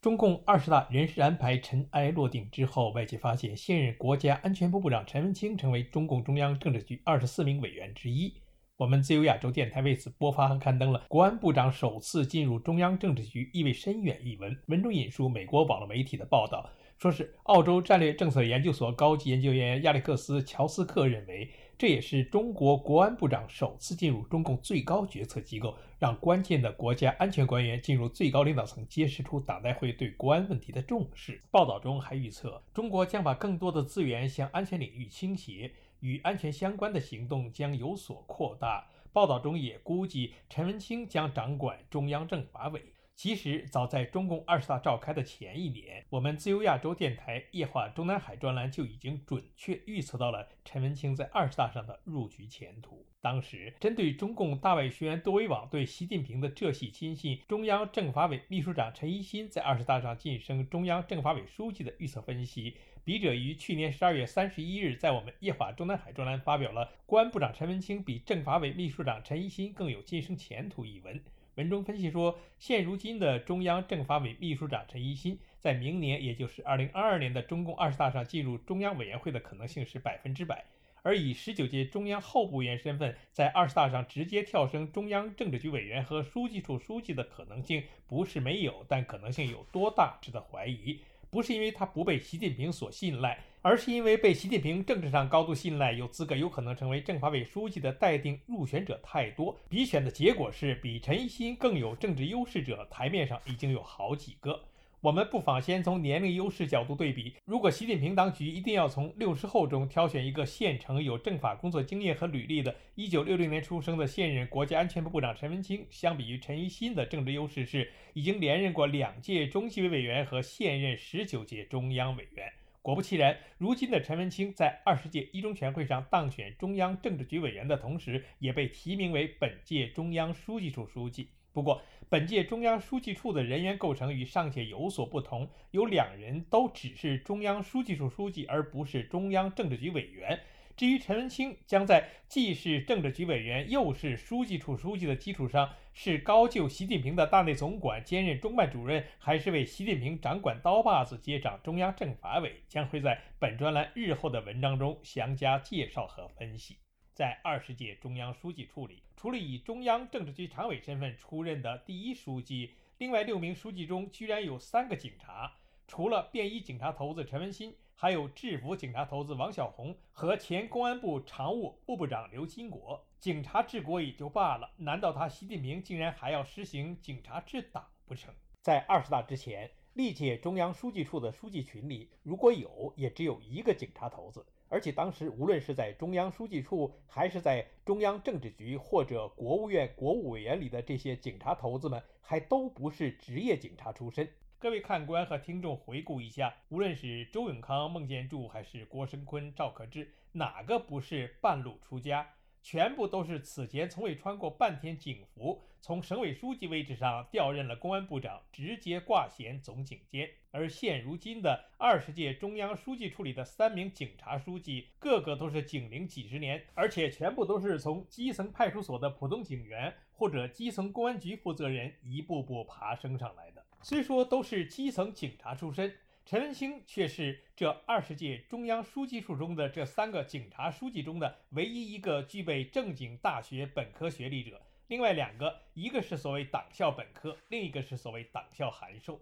中共二十大人事安排尘埃落定之后，外界发现现任国家安全部部长陈文清成为中共中央政治局二十四名委员之一。我们自由亚洲电台为此播发和刊登了国安部长首次进入中央政治局意味深远一文。文中引述美国网络媒体的报道，说是澳洲战略政策研究所高级研究员亚历克斯·乔斯克认为。这也是中国国安部长首次进入中共最高决策机构，让关键的国家安全官员进入最高领导层，揭示出党代会对国安问题的重视。报道中还预测，中国将把更多的资源向安全领域倾斜，与安全相关的行动将有所扩大。报道中也估计，陈文清将掌管中央政法委。其实，早在中共二十大召开的前一年，我们自由亚洲电台《夜话中南海》专栏就已经准确预测到了陈文清在二十大上的入局前途。当时，针对中共大外宣多维网对习近平的这系亲信，中央政法委秘书长陈一新在二十大上晋升中央政法委书记的预测分析，笔者于去年十二月三十一日在我们《夜话中南海》专栏发表了“公安部长陈文清比政法委秘书长陈一新更有晋升前途”一文。文中分析说，现如今的中央政法委秘书长陈一新，在明年，也就是二零二二年的中共二十大上进入中央委员会的可能性是百分之百，而以十九届中央候补委员身份在二十大上直接跳升中央政治局委员和书记处书记的可能性不是没有，但可能性有多大值得怀疑。不是因为他不被习近平所信赖，而是因为被习近平政治上高度信赖、有资格、有可能成为政法委书记的待定入选者太多。比选的结果是，比陈一新更有政治优势者，台面上已经有好几个。我们不妨先从年龄优势角度对比。如果习近平当局一定要从六十后中挑选一个现成有政法工作经验和履历的1960年出生的现任国家安全部部长陈文清，相比于陈一新的政治优势是已经连任过两届中纪委委员和现任十九届中央委员。果不其然，如今的陈文清在二十届一中全会上当选中央政治局委员的同时，也被提名为本届中央书记处书记。不过，本届中央书记处的人员构成与上届有所不同，有两人都只是中央书记处书记，而不是中央政治局委员。至于陈文清，将在既是政治局委员又是书记处书记的基础上，是高就习近平的大内总管兼任中办主任，还是为习近平掌管刀把子接掌中央政法委，将会在本专栏日后的文章中详加介绍和分析。在二十届中央书记处里，除了以中央政治局常委身份出任的第一书记，另外六名书记中居然有三个警察。除了便衣警察头子陈文新，还有制服警察头子王小红和前公安部常务部部长刘金国。警察治国也就罢了，难道他习近平竟然还要实行警察治党不成？在二十大之前，历届中央书记处的书记群里，如果有，也只有一个警察头子。而且当时，无论是在中央书记处，还是在中央政治局或者国务院国务委员里的这些警察头子们，还都不是职业警察出身。各位看官和听众回顾一下，无论是周永康、孟建柱，还是郭声琨、赵可志，哪个不是半路出家？全部都是此前从未穿过半天警服，从省委书记位置上调任了公安部长，直接挂衔总警监。而现如今的二十届中央书记处里的三名警察书记，个个都是警龄几十年，而且全部都是从基层派出所的普通警员或者基层公安局负责人一步步爬升上来的。虽说都是基层警察出身。陈文清却是这二十届中央书记处中的这三个警察书记中的唯一一个具备正经大学本科学历者，另外两个，一个是所谓党校本科，另一个是所谓党校函授。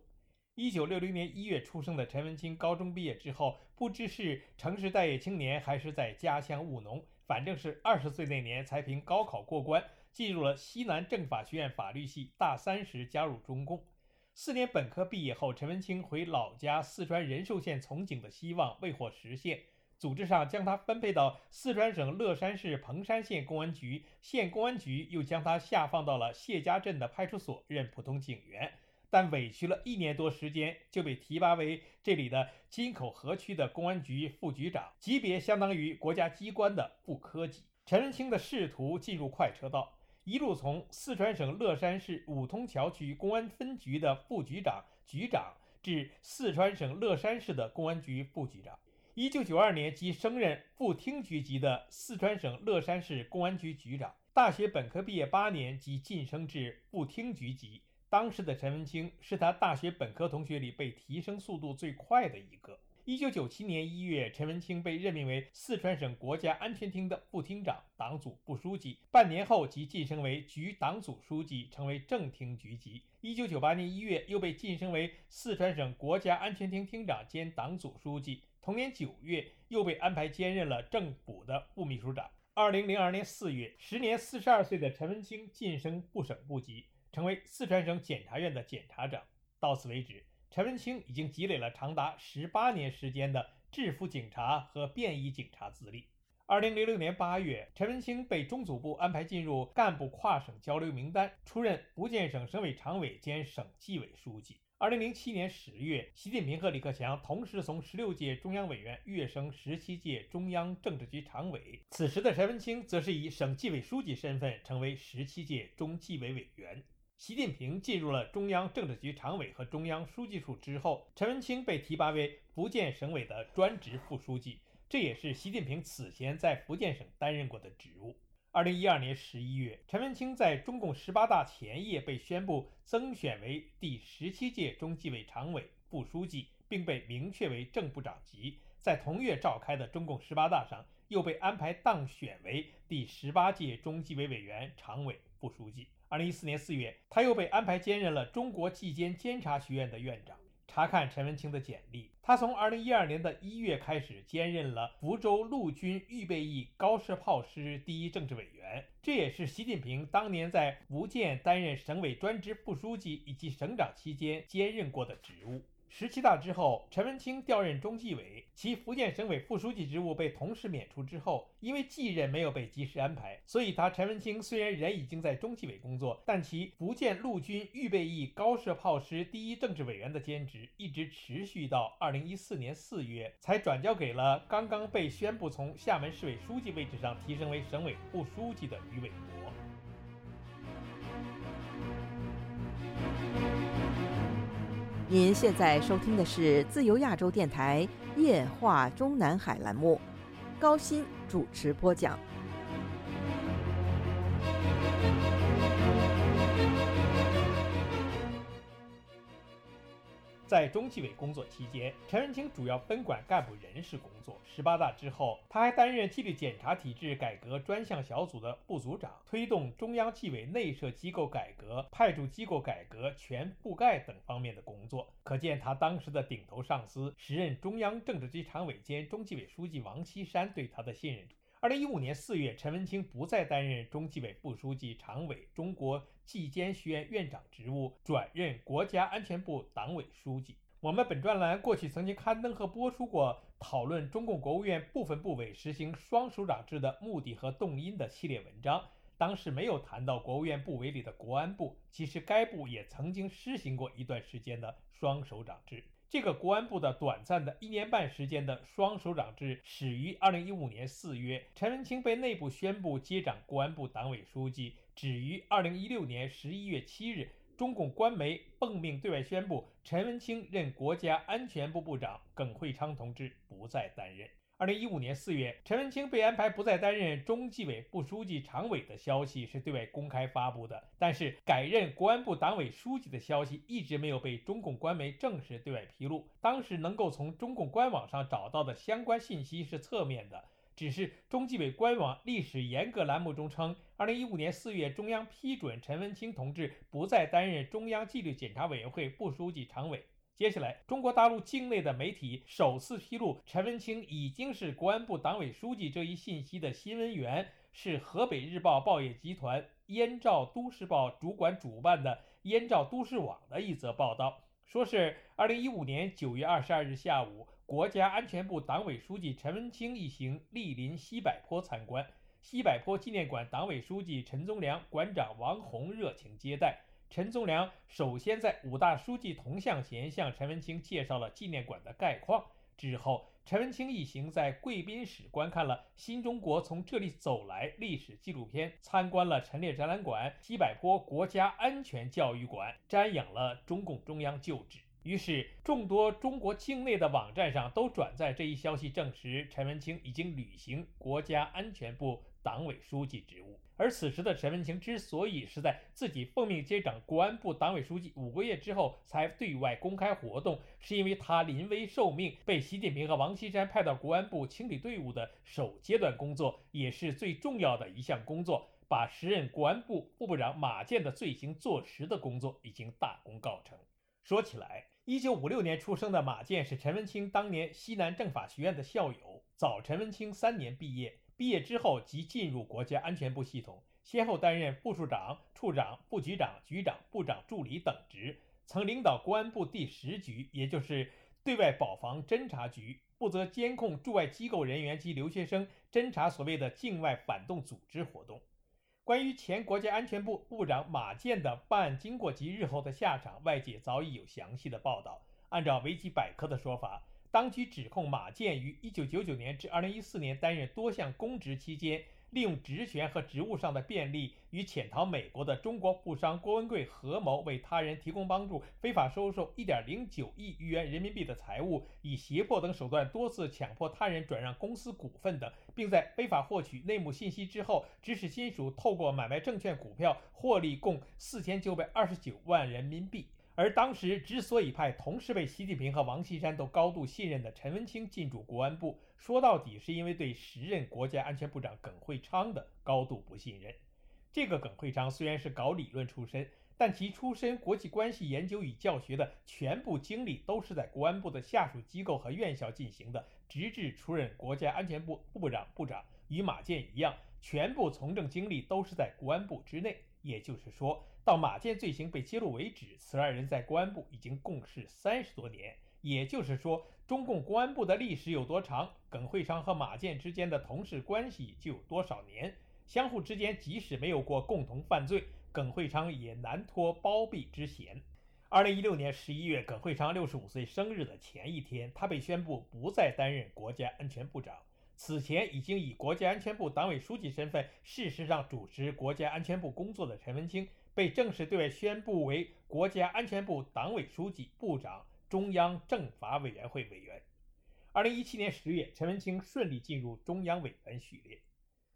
一九六零年一月出生的陈文清，高中毕业之后，不知是城市待业青年，还是在家乡务农，反正是二十岁那年才凭高考过关，进入了西南政法学院法律系，大三时加入中共。四年本科毕业后，陈文清回老家四川仁寿县从警的希望未获实现，组织上将他分配到四川省乐山市彭山县公安局，县公安局又将他下放到了谢家镇的派出所任普通警员。但委屈了一年多时间，就被提拔为这里的金口河区的公安局副局长，级别相当于国家机关的副科级。陈文清的仕途进入快车道，一路从四川省乐山市五通桥区公安分局的副局长、局长，至四川省乐山市的公安局副局长。一九九二年即升任副厅局级的四川省乐山市公安局局长。大学本科毕业八年即晋升至副厅局级。当时的陈文清是他大学本科同学里被提升速度最快的一个。一九九七年一月，陈文清被任命为四川省国家安全厅的副厅长、党组副书记。半年后即晋升为局党组书记，成为正厅局级。一九九八年一月，又被晋升为四川省国家安全厅厅长兼党组书记。同年九月，又被安排兼任了政府的副秘书长。二零零二年四月，时年四十二岁的陈文清晋升部省部级，成为四川省检察院的检察长。到此为止，陈文清已经积累了长达十八年时间的制服警察和便衣警察资历。二零零六年八月，陈文清被中组部安排进入干部跨省交流名单，出任福建省省委常委兼省纪委书记。二零零七年十月，习近平和李克强同时从十六届中央委员跃升十七届中央政治局常委。此时的陈文清则是以省纪委书记身份成为十七届中纪委委员。习近平进入了中央政治局常委和中央书记处之后，陈文清被提拔为福建省委的专职副书记，这也是习近平此前在福建省担任过的职务。二零一二年十一月，陈文清在中共十八大前夜被宣布增选为第十七届中纪委常委、副书记，并被明确为正部长级。在同月召开的中共十八大上，又被安排当选为第十八届中纪委委员、常委、副书记。二零一四年四月，他又被安排兼任了中国纪检监察学院的院长。查看陈文清的简历，他从二零一二年的一月开始兼任了福州陆军预备役高射炮师第一政治委员，这也是习近平当年在福建担任省委专职副书记以及省长期间兼任过的职务。十七大之后，陈文清调任中纪委，其福建省委副书记职务被同时免除之后，因为继任没有被及时安排，所以他陈文清虽然人已经在中纪委工作，但其福建陆军预备役高射炮师第一政治委员的兼职一直持续到二零一四年四月，才转交给了刚刚被宣布从厦门市委书记位置上提升为省委副书记的余伟国。您现在收听的是自由亚洲电台夜话中南海栏目，高鑫主持播讲。在中纪委工作期间，陈文清主要分管干部人事工作。十八大之后，他还担任纪律检查体制改革专项小组的部组长，推动中央纪委内设机构改革、派驻机构改革全覆盖等方面的工作。可见他当时的顶头上司，时任中央政治局常委兼中纪委书记王岐山对他的信任。二零一五年四月，陈文清不再担任中纪委副书记、常委、中国纪监学院院长职务，转任国家安全部党委书记。我们本专栏过去曾经刊登和播出过讨论中共国务院部分部委实行双首长制的目的和动因的系列文章，当时没有谈到国务院部委里的国安部，其实该部也曾经施行过一段时间的双首长制。这个国安部的短暂的一年半时间的双首长制始于二零一五年四月，陈文清被内部宣布接掌国安部党委书记，止于二零一六年十一月七日，中共官媒奉命对外宣布陈文清任国家安全部部长，耿会昌同志不再担任。二零一五年四月，陈文清被安排不再担任中纪委副书记、常委的消息是对外公开发布的，但是改任国安部党委书记的消息一直没有被中共官媒正式对外披露。当时能够从中共官网上找到的相关信息是侧面的，只是中纪委官网历史严格栏目中称，二零一五年四月，中央批准陈文清同志不再担任中央纪律检查委员会副书记、常委。接下来，中国大陆境内的媒体首次披露陈文清已经是国安部党委书记这一信息的新闻源是河北日报报业集团燕赵都市报主管主办的燕赵都市网的一则报道，说是二零一五年九月二十二日下午，国家安全部党委书记陈文清一行莅临西柏坡参观，西柏坡纪念馆党委书记陈宗良、馆长王洪热情接待。陈宗良首先在五大书记铜像前向陈文清介绍了纪念馆的概况。之后，陈文清一行在贵宾室观看了新中国从这里走来历史纪录片，参观了陈列展览馆、西柏坡国家安全教育馆，瞻仰了中共中央旧址。于是，众多中国境内的网站上都转载这一消息，证实陈文清已经履行国家安全部。党委书记职务，而此时的陈文清之所以是在自己奉命接掌国安部党委书记五个月之后才对外公开活动，是因为他临危受命，被习近平和王岐山派到国安部清理队伍的首阶段工作，也是最重要的一项工作，把时任国安部副部长马建的罪行坐实的工作已经大功告成。说起来，一九五六年出生的马建是陈文清当年西南政法学院的校友，早陈文清三年毕业。毕业之后即进入国家安全部系统，先后担任副处长、处长、副局长、局长、部长助理等职，曾领导公安部第十局，也就是对外保防侦察局，负责监控驻外机构人员及留学生，侦查所谓的境外反动组织活动。关于前国家安全部部长马建的办案经过及日后的下场，外界早已有详细的报道。按照维基百科的说法。当局指控马建于1999年至2014年担任多项公职期间，利用职权和职务上的便利，与潜逃美国的中国富商郭文贵合谋，为他人提供帮助，非法收受1.09亿余元人民币的财物，以胁迫等手段多次强迫他人转让公司股份等，并在非法获取内幕信息之后，指使亲属透过买卖证券股票获利共4929万人民币。而当时之所以派同时被习近平和王岐山都高度信任的陈文清进驻国安部，说到底是因为对时任国家安全部长耿会昌的高度不信任。这个耿会昌虽然是搞理论出身，但其出身国际关系研究与教学的全部经历都是在国安部的下属机构和院校进行的，直至出任国家安全部部长、部长，与马建一样，全部从政经历都是在国安部之内。也就是说。到马建罪行被揭露为止，此二人在公安部已经共事三十多年。也就是说，中共公安部的历史有多长，耿会昌和马建之间的同事关系就有多少年。相互之间即使没有过共同犯罪，耿会昌也难脱包庇之嫌。二零一六年十一月，耿会昌六十五岁生日的前一天，他被宣布不再担任国家安全部长。此前已经以国家安全部党委书记身份，事实上主持国家安全部工作的陈文清。被正式对外宣布为国家安全部党委书记、部长、中央政法委员会委员。二零一七年十月，陈文清顺利进入中央委员序列。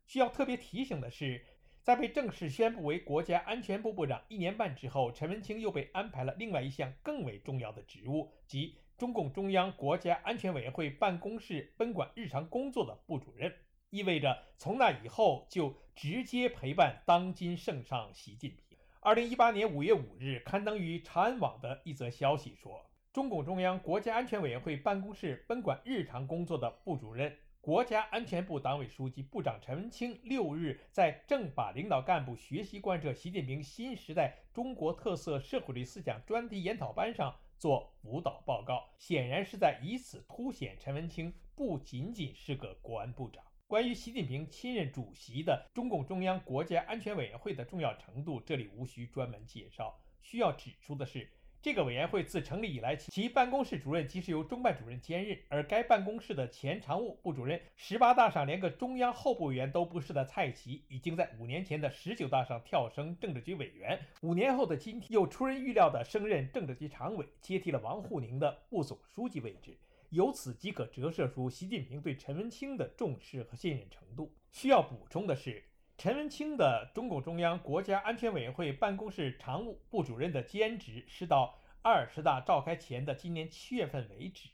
需要特别提醒的是，在被正式宣布为国家安全部部长一年半之后，陈文清又被安排了另外一项更为重要的职务，即中共中央国家安全委员会办公室分管日常工作的部主任，意味着从那以后就直接陪伴当今圣上习近平。二零一八年五月五日，刊登于长安网的一则消息说，中共中央国家安全委员会办公室分管日常工作的部主任、国家安全部党委书记、部长陈文清六日在政法领导干部学习贯彻习近平新时代中国特色社会主义思想专题研讨班上做辅导报告，显然是在以此凸显陈文清不仅仅是个国安部长。关于习近平亲任主席的中共中央国家安全委员会的重要程度，这里无需专门介绍。需要指出的是，这个委员会自成立以来，其办公室主任即是由中办主任兼任，而该办公室的前常务部主任、十八大上连个中央候补委员都不是的蔡奇，已经在五年前的十九大上跳升政治局委员，五年后的今天又出人预料的升任政治局常委，接替了王沪宁的部总书记位置。由此即可折射出习近平对陈文清的重视和信任程度。需要补充的是，陈文清的中共中央国家安全委员会办公室常务部主任的兼职是到二十大召开前的今年七月份为止，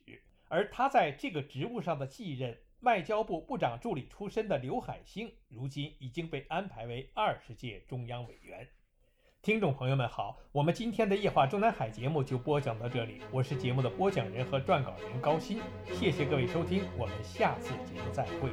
而他在这个职务上的继任，外交部部长助理出身的刘海星，如今已经被安排为二十届中央委员。听众朋友们好，我们今天的夜话中南海节目就播讲到这里，我是节目的播讲人和撰稿人高鑫，谢谢各位收听，我们下次节目再会。